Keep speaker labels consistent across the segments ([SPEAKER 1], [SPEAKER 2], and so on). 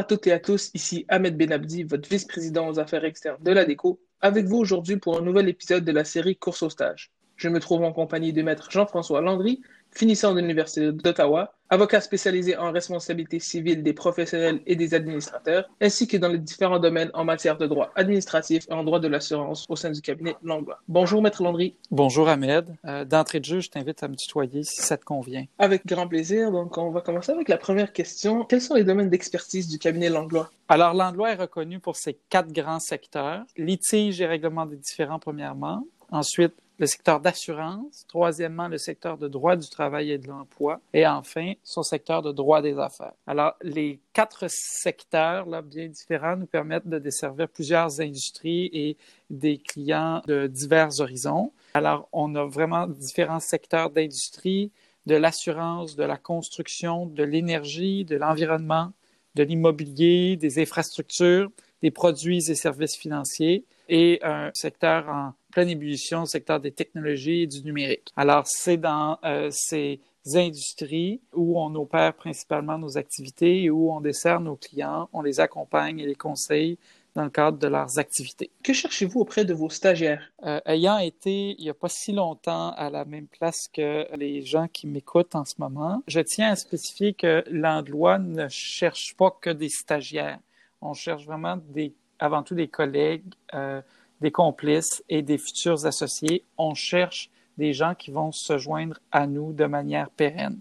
[SPEAKER 1] à toutes et à tous, ici Ahmed Benabdi, votre vice-président aux affaires externes de la DECO, avec vous aujourd'hui pour un nouvel épisode de la série Course au stage. Je me trouve en compagnie de maître Jean-François Landry, finissant de l'Université d'Ottawa, avocat spécialisé en responsabilité civile des professionnels et des administrateurs, ainsi que dans les différents domaines en matière de droit administratif et en droit de l'assurance au sein du cabinet Langlois. Bonjour, Maître Landry.
[SPEAKER 2] Bonjour, Ahmed. Euh, D'entrée de jeu, je t'invite à me tutoyer si ça te convient.
[SPEAKER 1] Avec grand plaisir. Donc, on va commencer avec la première question. Quels sont les domaines d'expertise du cabinet Langlois?
[SPEAKER 2] Alors, Langlois est reconnu pour ses quatre grands secteurs. Litige et règlement des différends, premièrement. Ensuite, le secteur d'assurance, troisièmement le secteur de droit du travail et de l'emploi, et enfin son secteur de droit des affaires. Alors, les quatre secteurs là, bien différents nous permettent de desservir plusieurs industries et des clients de divers horizons. Alors, on a vraiment différents secteurs d'industrie, de l'assurance, de la construction, de l'énergie, de l'environnement, de l'immobilier, des infrastructures, des produits et services financiers et un secteur en pleine ébullition, le secteur des technologies et du numérique. Alors, c'est dans euh, ces industries où on opère principalement nos activités et où on dessert nos clients, on les accompagne et les conseille dans le cadre de leurs activités.
[SPEAKER 1] Que cherchez-vous auprès de vos stagiaires?
[SPEAKER 2] Euh, ayant été il n'y a pas si longtemps à la même place que les gens qui m'écoutent en ce moment, je tiens à spécifier que l'endroit ne cherche pas que des stagiaires. On cherche vraiment des, avant tout des collègues, euh, des complices et des futurs associés. On cherche des gens qui vont se joindre à nous de manière pérenne.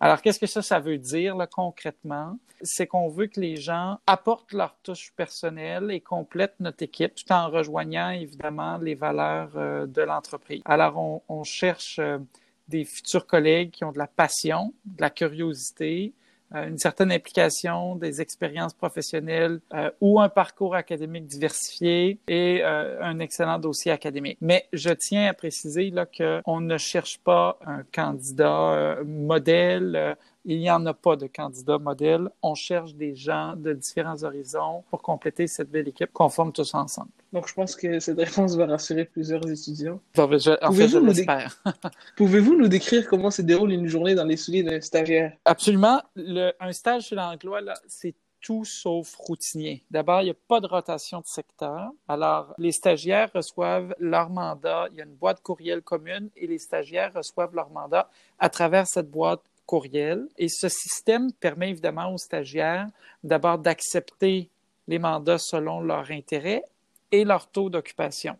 [SPEAKER 2] Alors, qu'est-ce que ça, ça veut dire là, concrètement? C'est qu'on veut que les gens apportent leur touche personnelle et complètent notre équipe tout en rejoignant évidemment les valeurs euh, de l'entreprise. Alors, on, on cherche euh, des futurs collègues qui ont de la passion, de la curiosité, une certaine implication, des expériences professionnelles euh, ou un parcours académique diversifié et euh, un excellent dossier académique. Mais je tiens à préciser là qu'on ne cherche pas un candidat modèle il n'y en a pas de candidat modèle. On cherche des gens de différents horizons pour compléter cette belle équipe qu'on forme tous ensemble.
[SPEAKER 1] Donc, je pense que cette réponse va rassurer plusieurs étudiants.
[SPEAKER 2] en fait, je l'espère.
[SPEAKER 1] Pouvez-vous nous décrire comment se déroule une journée dans les souliers d'un stagiaire?
[SPEAKER 2] Absolument. Le, un stage chez l'Anglois, c'est tout sauf routinier. D'abord, il n'y a pas de rotation de secteur. Alors, les stagiaires reçoivent leur mandat. Il y a une boîte courriel commune et les stagiaires reçoivent leur mandat à travers cette boîte courriel. Et ce système permet évidemment aux stagiaires d'abord d'accepter les mandats selon leur intérêt et leur taux d'occupation.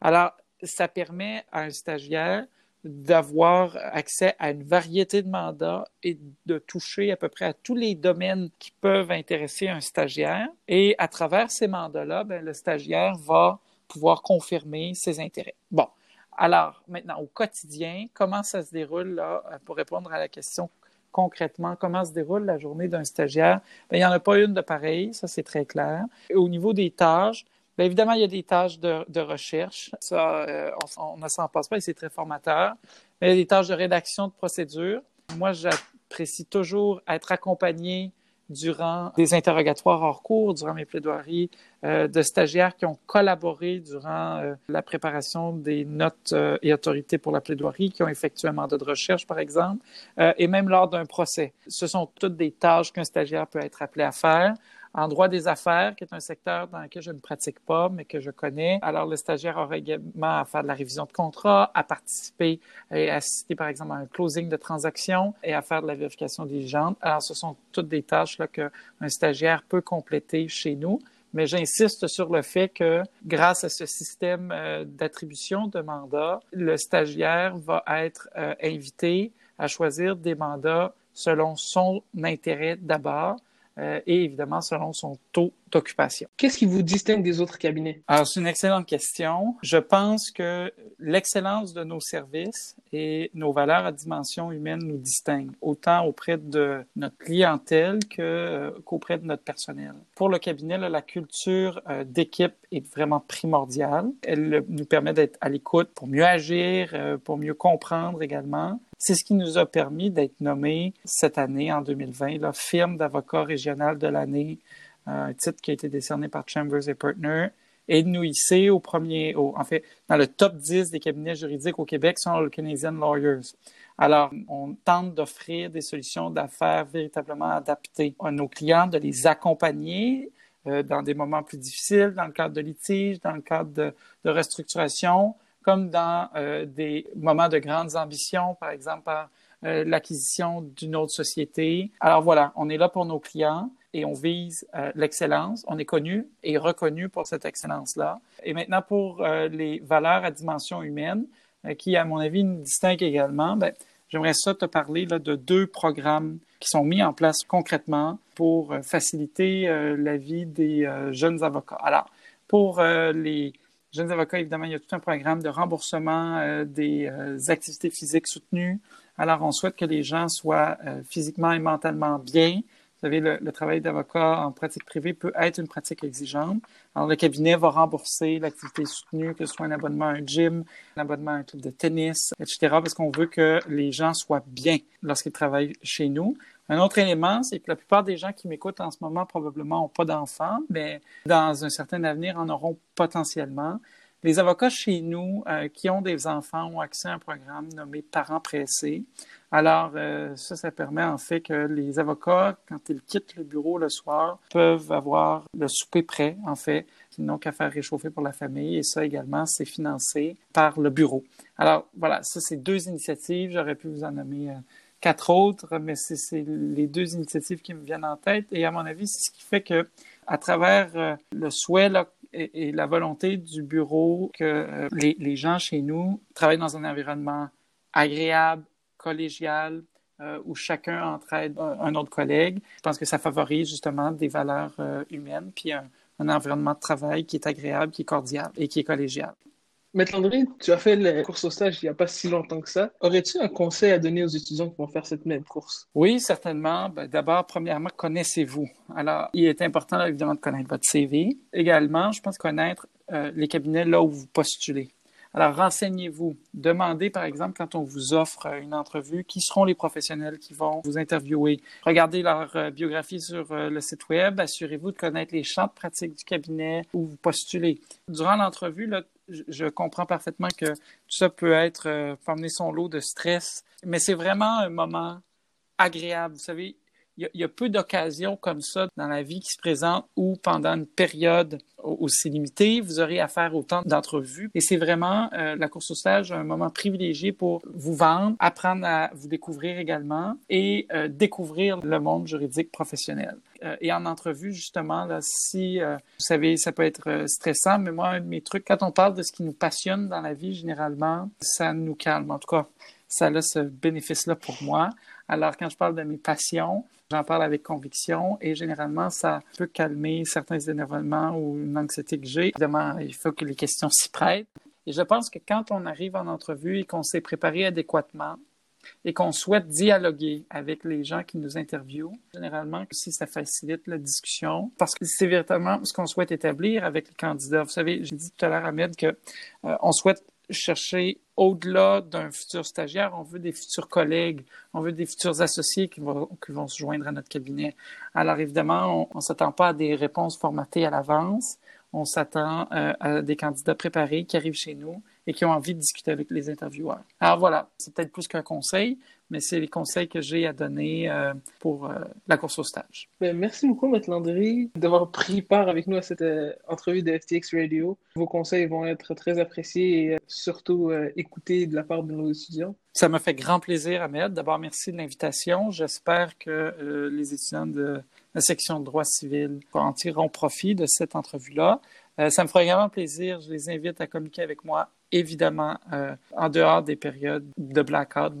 [SPEAKER 2] Alors, ça permet à un stagiaire d'avoir accès à une variété de mandats et de toucher à peu près à tous les domaines qui peuvent intéresser un stagiaire. Et à travers ces mandats-là, ben, le stagiaire va pouvoir confirmer ses intérêts. Bon, alors, maintenant, au quotidien, comment ça se déroule là, pour répondre à la question concrètement, comment se déroule la journée d'un stagiaire? Bien, il n'y en a pas une de pareil, ça c'est très clair. au niveau des tâches, bien, évidemment, il y a des tâches de, recherche. Ça, euh, on, ne s'en passe pas et c'est très formateur. Mais il y a des tâches de rédaction de procédure. Moi, j'apprécie toujours être accompagné durant des interrogatoires hors cours, durant mes plaidoiries, euh, de stagiaires qui ont collaboré durant euh, la préparation des notes et autorités pour la plaidoirie, qui ont effectué un mandat de recherche, par exemple, et même lors d'un procès. Ce sont toutes des tâches qu'un stagiaire peut être appelé à faire en droit des affaires, qui est un secteur dans lequel je ne pratique pas, mais que je connais. Alors, le stagiaire aura également à faire de la révision de contrat, à participer et assister, par exemple, à un closing de transaction et à faire de la vérification diligente. Alors, ce sont toutes des tâches qu'un stagiaire peut compléter chez nous. Mais j'insiste sur le fait que grâce à ce système euh, d'attribution de mandats, le stagiaire va être euh, invité à choisir des mandats selon son intérêt d'abord, euh, et évidemment selon son taux d'occupation.
[SPEAKER 1] Qu'est-ce qui vous distingue des autres cabinets?
[SPEAKER 2] Alors, c'est une excellente question. Je pense que l'excellence de nos services et nos valeurs à dimension humaine nous distinguent, autant auprès de notre clientèle que, euh, qu'auprès de notre personnel. Pour le cabinet, la culture euh, d'équipe est vraiment primordiale. Elle nous permet d'être à l'écoute pour mieux agir, pour mieux comprendre également. C'est ce qui nous a permis d'être nommé cette année, en 2020, la firme d'avocat régional de l'année, un titre qui a été décerné par Chambers et Partners et de nous hisser au premier, en fait, dans le top 10 des cabinets juridiques au Québec selon le Canadian Lawyers. Alors, on tente d'offrir des solutions d'affaires véritablement adaptées à nos clients, de les accompagner euh, dans des moments plus difficiles, dans le cadre de litige, dans le cadre de, restructuration, comme dans euh, des moments de grandes ambitions, par exemple par euh, l'acquisition d'une autre société. Alors voilà, on est là pour nos clients et on vise l'excellence. On est connu et reconnu pour cette excellence-là. Et maintenant, pour les valeurs à dimension humaine, qui, à mon avis, nous distinguent également, ben, j'aimerais ça te parler de deux programmes qui sont mis en place concrètement pour euh, faciliter euh, la vie des euh, jeunes avocats. Alors, pour les jeunes avocats, évidemment, il y a tout un programme de remboursement des activités physiques soutenues. Alors, on souhaite que les gens soient physiquement et mentalement bien, vous savez, le, travail d'avocat en pratique privée peut être une pratique exigeante. Alors, le cabinet va rembourser l'activité soutenue, que ce soit un abonnement à un gym, un abonnement à un club de tennis, etc., parce qu'on veut que les gens soient bien lorsqu'ils travaillent chez nous. Un autre élément, c'est que la plupart des gens qui m'écoutent en ce moment probablement n'ont pas d'enfants, mais dans un certain avenir en auront potentiellement. Les avocats chez nous euh, qui ont des enfants ont accès à un programme nommé Parents pressés. Alors, euh, ça, ça permet en fait que les avocats, quand ils quittent le bureau le soir, peuvent avoir le souper prêt, en fait, qu'ils n'ont qu'à faire réchauffer pour la famille. Et ça également, c'est financé par le bureau. Alors, voilà, ça, c'est deux initiatives. J'aurais pu vous en nommer euh, quatre autres, mais c'est les deux initiatives qui me viennent en tête. Et à mon avis, c'est ce qui fait que, à travers euh, le souhait et, la volonté du bureau que les, les gens chez nous travaillent dans un environnement agréable, collégial, euh, où chacun entraide un, autre collègue. Je pense que ça favorise justement des valeurs euh, humaines, puis un, environnement de travail qui est agréable, qui est cordial et qui est collégial.
[SPEAKER 1] Maître André, tu as fait la course au stage il n'y a pas si longtemps que ça. Aurais-tu un conseil à donner aux étudiants qui vont faire cette même course?
[SPEAKER 2] Oui, certainement. Ben, d'abord, premièrement, connaissez-vous. Alors, il est important évidemment de connaître votre CV. Également, je pense connaître euh, les cabinets là où vous postulez. Alors, renseignez-vous. Demandez, par exemple, quand on vous offre une entrevue, qui seront les professionnels qui vont vous interviewer. Regardez leur euh, biographie sur euh, le site Web. Assurez-vous de connaître les champs de pratique du cabinet où vous postulez. Durant l'entrevue, je comprends parfaitement que tout ça peut être, euh, son lot de stress, mais c'est vraiment un moment agréable. Vous savez, il y, a peu d'occasions comme ça dans la vie qui se présentent où pendant une période aussi limitée, vous aurez à faire autant d'entrevues. Et c'est vraiment euh, la course au stage un moment privilégié pour vous vendre, apprendre à vous découvrir également et euh, découvrir le monde juridique professionnel. Euh, et en entrevue, justement, là, si vous savez, ça peut être stressant, mais moi, un de mes trucs, quand on parle de ce qui nous passionne dans la vie, généralement, ça nous calme. En tout cas, ça a ce bénéfice-là pour moi. Alors, quand je parle de mes passions, j'en parle avec conviction et généralement, ça peut calmer certains énervements ou une anxiété que j'ai. Évidemment, il faut que les questions s'y prêtent. Et je pense que quand on arrive en entrevue et qu'on s'est préparé adéquatement et qu'on souhaite dialoguer avec les gens qui nous interviewent, généralement, si ça facilite la discussion, parce que c'est véritablement ce qu'on souhaite établir avec les candidats. Vous savez, j'ai dit tout à l'heure, Ahmed, que euh, on souhaite chercher au-delà d'un futur stagiaire, on veut des futurs collègues, on veut des futurs associés qui vont, qui vont se joindre à notre cabinet. Alors évidemment, on ne s'attend pas à des réponses formatées à l'avance, on s'attend euh, à des candidats préparés qui arrivent chez nous et qui ont envie de discuter avec les intervieweurs. Alors voilà, c'est peut-être plus qu'un conseil, mais c'est les conseils que j'ai à donner euh, pour euh, la course au stage.
[SPEAKER 1] Ben, merci beaucoup, Maître Landry, d'avoir pris part avec nous à cette entrevue de FTX Radio. Vos conseils vont être très appréciés et surtout écoutés de la part de nos étudiants.
[SPEAKER 2] Ça me fait grand plaisir, Ahmed. D'abord, merci de l'invitation. J'espère que les étudiants de la section de droit civil en tireront profit de cette entrevue-là. ça me fera également plaisir. Je les invite à communiquer avec moi évidemment en dehors des périodes de blackout,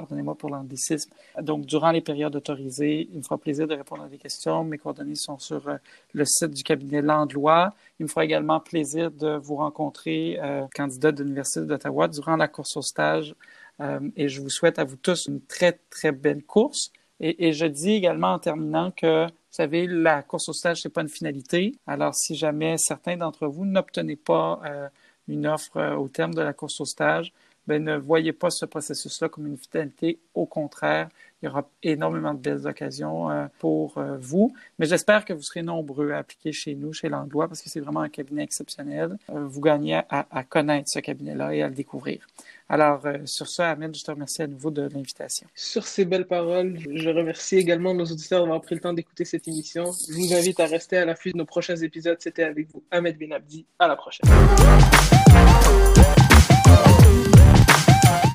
[SPEAKER 2] pardonnez-moi pour l'anglicisme. Donc, durant les périodes autorisées, il me fera plaisir de répondre à des questions. Mes coordonnées sont sur euh, le site du cabinet Landlois. Il me fera également plaisir de vous rencontrer, euh, candidat de l'Université d'Ottawa, durant la course au stage. Euh, et je vous souhaite à vous tous une très, très belle course. Et, et je dis également en terminant que, vous savez, la course au stage, c'est pas une finalité. Alors, si jamais certains d'entre vous n'obtenez pas euh, une offre au terme de la course au stage, ben, ne voyez pas ce processus-là comme une finalité. Au contraire, il y aura énormément de belles occasions euh, pour euh, vous. Mais j'espère que vous serez nombreux à appliquer chez nous, chez Langlois, parce que c'est vraiment un cabinet exceptionnel. Euh, vous gagnez à, à, connaître ce cabinet-là et à le découvrir. Alors, sur ce, Ahmed, je te remercie à nouveau de l'invitation.
[SPEAKER 1] Sur ces belles paroles, je remercie également nos auditeurs d'avoir pris le temps d'écouter cette émission. Je vous invite à rester à l'affût de nos prochains épisodes. C'était avec vous, Ahmed Benabdi. À la prochaine.